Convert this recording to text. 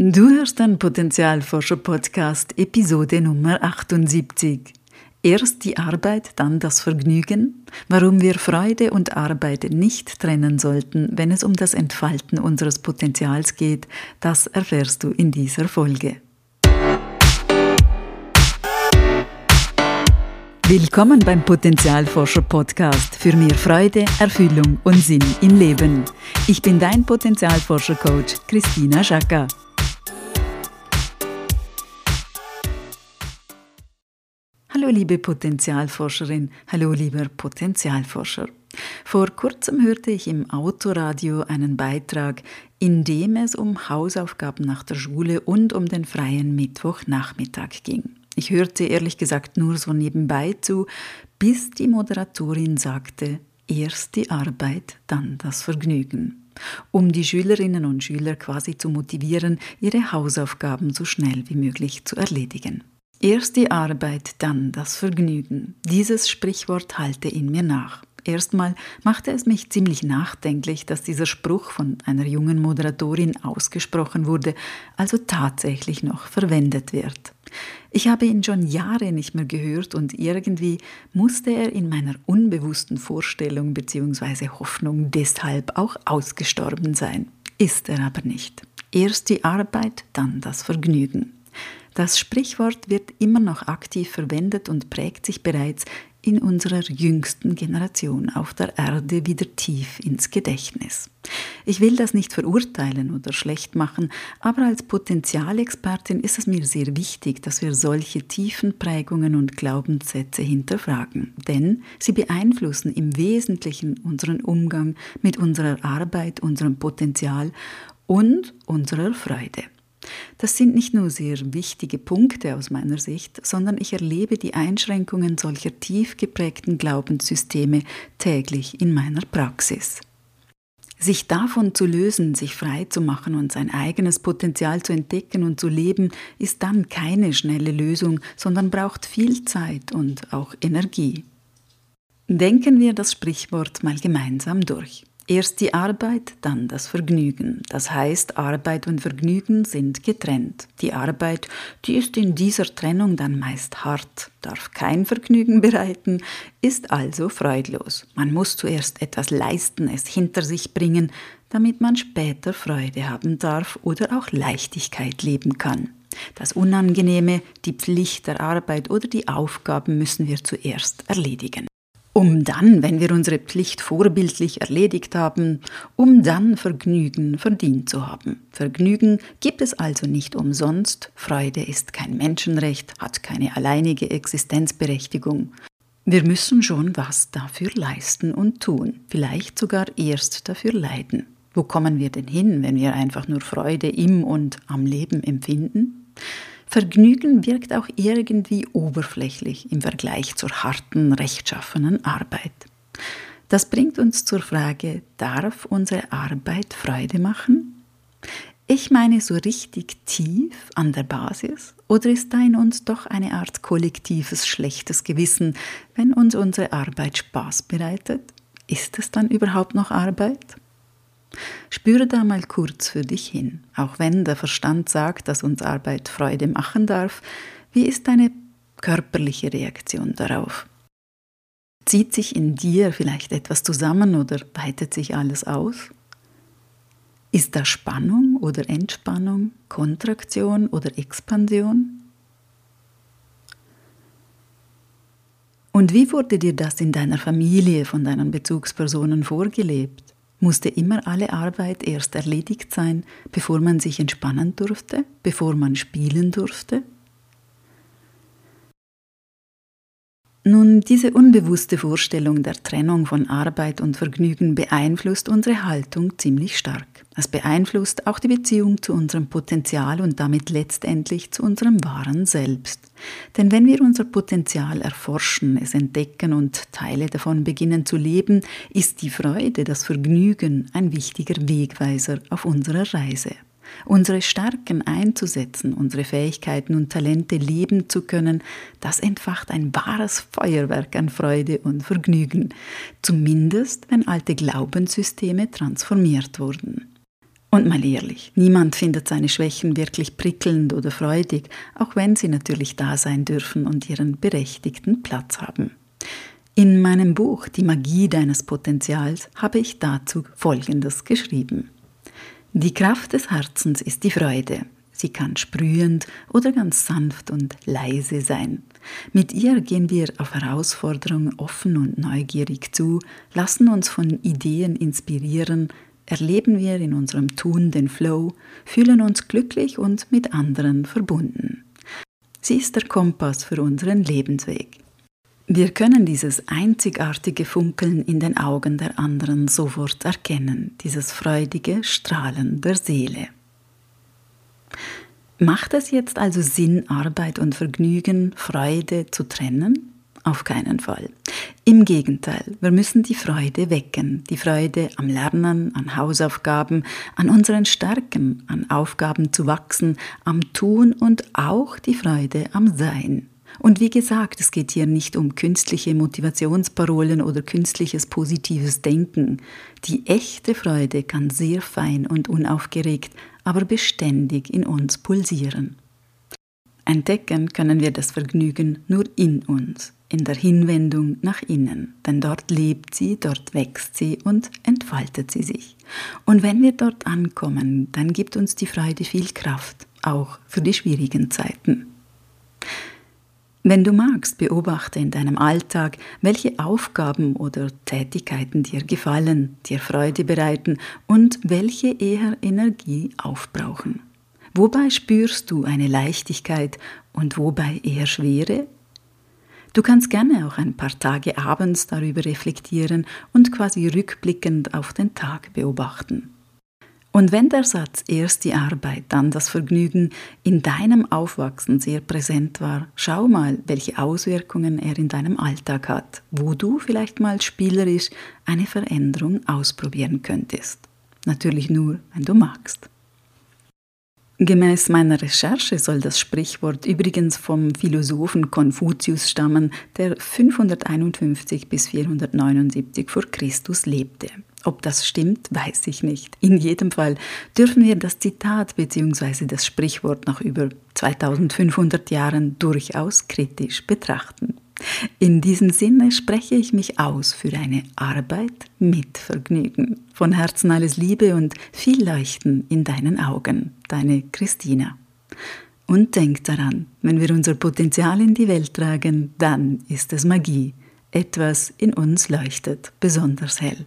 Du hörst den Potenzialforscher-Podcast, Episode Nummer 78. Erst die Arbeit, dann das Vergnügen? Warum wir Freude und Arbeit nicht trennen sollten, wenn es um das Entfalten unseres Potenzials geht, das erfährst du in dieser Folge. Willkommen beim Potenzialforscher Podcast für mehr Freude, Erfüllung und Sinn im Leben. Ich bin dein Potenzialforscher Coach Christina Schaka. Hallo liebe Potenzialforscherin, hallo lieber Potenzialforscher. Vor kurzem hörte ich im Autoradio einen Beitrag, in dem es um Hausaufgaben nach der Schule und um den freien Mittwochnachmittag ging. Ich hörte ehrlich gesagt nur so nebenbei zu, bis die Moderatorin sagte, erst die Arbeit, dann das Vergnügen um die Schülerinnen und Schüler quasi zu motivieren, ihre Hausaufgaben so schnell wie möglich zu erledigen. Erst die Arbeit, dann das Vergnügen. Dieses Sprichwort halte in mir nach. Erstmal machte es mich ziemlich nachdenklich, dass dieser Spruch von einer jungen Moderatorin ausgesprochen wurde, also tatsächlich noch verwendet wird. Ich habe ihn schon Jahre nicht mehr gehört und irgendwie musste er in meiner unbewussten Vorstellung bzw. Hoffnung deshalb auch ausgestorben sein. Ist er aber nicht. Erst die Arbeit, dann das Vergnügen. Das Sprichwort wird immer noch aktiv verwendet und prägt sich bereits in unserer jüngsten Generation auf der Erde wieder tief ins Gedächtnis. Ich will das nicht verurteilen oder schlecht machen, aber als Potenzialexpertin ist es mir sehr wichtig, dass wir solche tiefen Prägungen und Glaubenssätze hinterfragen, denn sie beeinflussen im Wesentlichen unseren Umgang mit unserer Arbeit, unserem Potenzial und unserer Freude. Das sind nicht nur sehr wichtige Punkte aus meiner Sicht, sondern ich erlebe die Einschränkungen solcher tief geprägten Glaubenssysteme täglich in meiner Praxis. Sich davon zu lösen, sich frei zu machen und sein eigenes Potenzial zu entdecken und zu leben, ist dann keine schnelle Lösung, sondern braucht viel Zeit und auch Energie. Denken wir das Sprichwort mal gemeinsam durch. Erst die Arbeit, dann das Vergnügen. Das heißt, Arbeit und Vergnügen sind getrennt. Die Arbeit, die ist in dieser Trennung dann meist hart, darf kein Vergnügen bereiten, ist also freudlos. Man muss zuerst etwas leisten, es hinter sich bringen, damit man später Freude haben darf oder auch Leichtigkeit leben kann. Das Unangenehme, die Pflicht der Arbeit oder die Aufgaben müssen wir zuerst erledigen um dann, wenn wir unsere Pflicht vorbildlich erledigt haben, um dann Vergnügen verdient zu haben. Vergnügen gibt es also nicht umsonst, Freude ist kein Menschenrecht, hat keine alleinige Existenzberechtigung. Wir müssen schon was dafür leisten und tun, vielleicht sogar erst dafür leiden. Wo kommen wir denn hin, wenn wir einfach nur Freude im und am Leben empfinden? Vergnügen wirkt auch irgendwie oberflächlich im Vergleich zur harten, rechtschaffenen Arbeit. Das bringt uns zur Frage, darf unsere Arbeit Freude machen? Ich meine so richtig tief an der Basis oder ist da in uns doch eine Art kollektives schlechtes Gewissen, wenn uns unsere Arbeit Spaß bereitet? Ist es dann überhaupt noch Arbeit? Spüre da mal kurz für dich hin, auch wenn der Verstand sagt, dass uns Arbeit Freude machen darf, wie ist deine körperliche Reaktion darauf? Zieht sich in dir vielleicht etwas zusammen oder weitet sich alles aus? Ist da Spannung oder Entspannung, Kontraktion oder Expansion? Und wie wurde dir das in deiner Familie von deinen Bezugspersonen vorgelebt? Musste immer alle Arbeit erst erledigt sein, bevor man sich entspannen durfte, bevor man spielen durfte? Diese unbewusste Vorstellung der Trennung von Arbeit und Vergnügen beeinflusst unsere Haltung ziemlich stark. Es beeinflusst auch die Beziehung zu unserem Potenzial und damit letztendlich zu unserem wahren Selbst. Denn wenn wir unser Potenzial erforschen, es entdecken und Teile davon beginnen zu leben, ist die Freude, das Vergnügen ein wichtiger Wegweiser auf unserer Reise unsere Stärken einzusetzen, unsere Fähigkeiten und Talente leben zu können, das entfacht ein wahres Feuerwerk an Freude und Vergnügen, zumindest wenn alte Glaubenssysteme transformiert wurden. Und mal ehrlich, niemand findet seine Schwächen wirklich prickelnd oder freudig, auch wenn sie natürlich da sein dürfen und ihren berechtigten Platz haben. In meinem Buch Die Magie deines Potenzials habe ich dazu Folgendes geschrieben. Die Kraft des Herzens ist die Freude. Sie kann sprühend oder ganz sanft und leise sein. Mit ihr gehen wir auf Herausforderungen offen und neugierig zu, lassen uns von Ideen inspirieren, erleben wir in unserem Tun den Flow, fühlen uns glücklich und mit anderen verbunden. Sie ist der Kompass für unseren Lebensweg. Wir können dieses einzigartige Funkeln in den Augen der anderen sofort erkennen, dieses freudige Strahlen der Seele. Macht es jetzt also Sinn, Arbeit und Vergnügen, Freude zu trennen? Auf keinen Fall. Im Gegenteil, wir müssen die Freude wecken, die Freude am Lernen, an Hausaufgaben, an unseren Stärken, an Aufgaben zu wachsen, am Tun und auch die Freude am Sein. Und wie gesagt, es geht hier nicht um künstliche Motivationsparolen oder künstliches positives Denken. Die echte Freude kann sehr fein und unaufgeregt, aber beständig in uns pulsieren. Entdecken können wir das Vergnügen nur in uns, in der Hinwendung nach innen, denn dort lebt sie, dort wächst sie und entfaltet sie sich. Und wenn wir dort ankommen, dann gibt uns die Freude viel Kraft, auch für die schwierigen Zeiten. Wenn du magst, beobachte in deinem Alltag, welche Aufgaben oder Tätigkeiten dir gefallen, dir Freude bereiten und welche eher Energie aufbrauchen. Wobei spürst du eine Leichtigkeit und wobei eher Schwere? Du kannst gerne auch ein paar Tage abends darüber reflektieren und quasi rückblickend auf den Tag beobachten. Und wenn der Satz erst die Arbeit, dann das Vergnügen in deinem Aufwachsen sehr präsent war, schau mal, welche Auswirkungen er in deinem Alltag hat, wo du vielleicht mal spielerisch eine Veränderung ausprobieren könntest. Natürlich nur, wenn du magst. Gemäß meiner Recherche soll das Sprichwort übrigens vom Philosophen Konfuzius stammen, der 551 bis 479 vor Christus lebte. Ob das stimmt, weiß ich nicht. In jedem Fall dürfen wir das Zitat bzw. das Sprichwort nach über 2500 Jahren durchaus kritisch betrachten. In diesem Sinne spreche ich mich aus für eine Arbeit mit Vergnügen. Von Herzen alles Liebe und viel Leuchten in deinen Augen. Deine Christina. Und denk daran, wenn wir unser Potenzial in die Welt tragen, dann ist es Magie. Etwas in uns leuchtet besonders hell.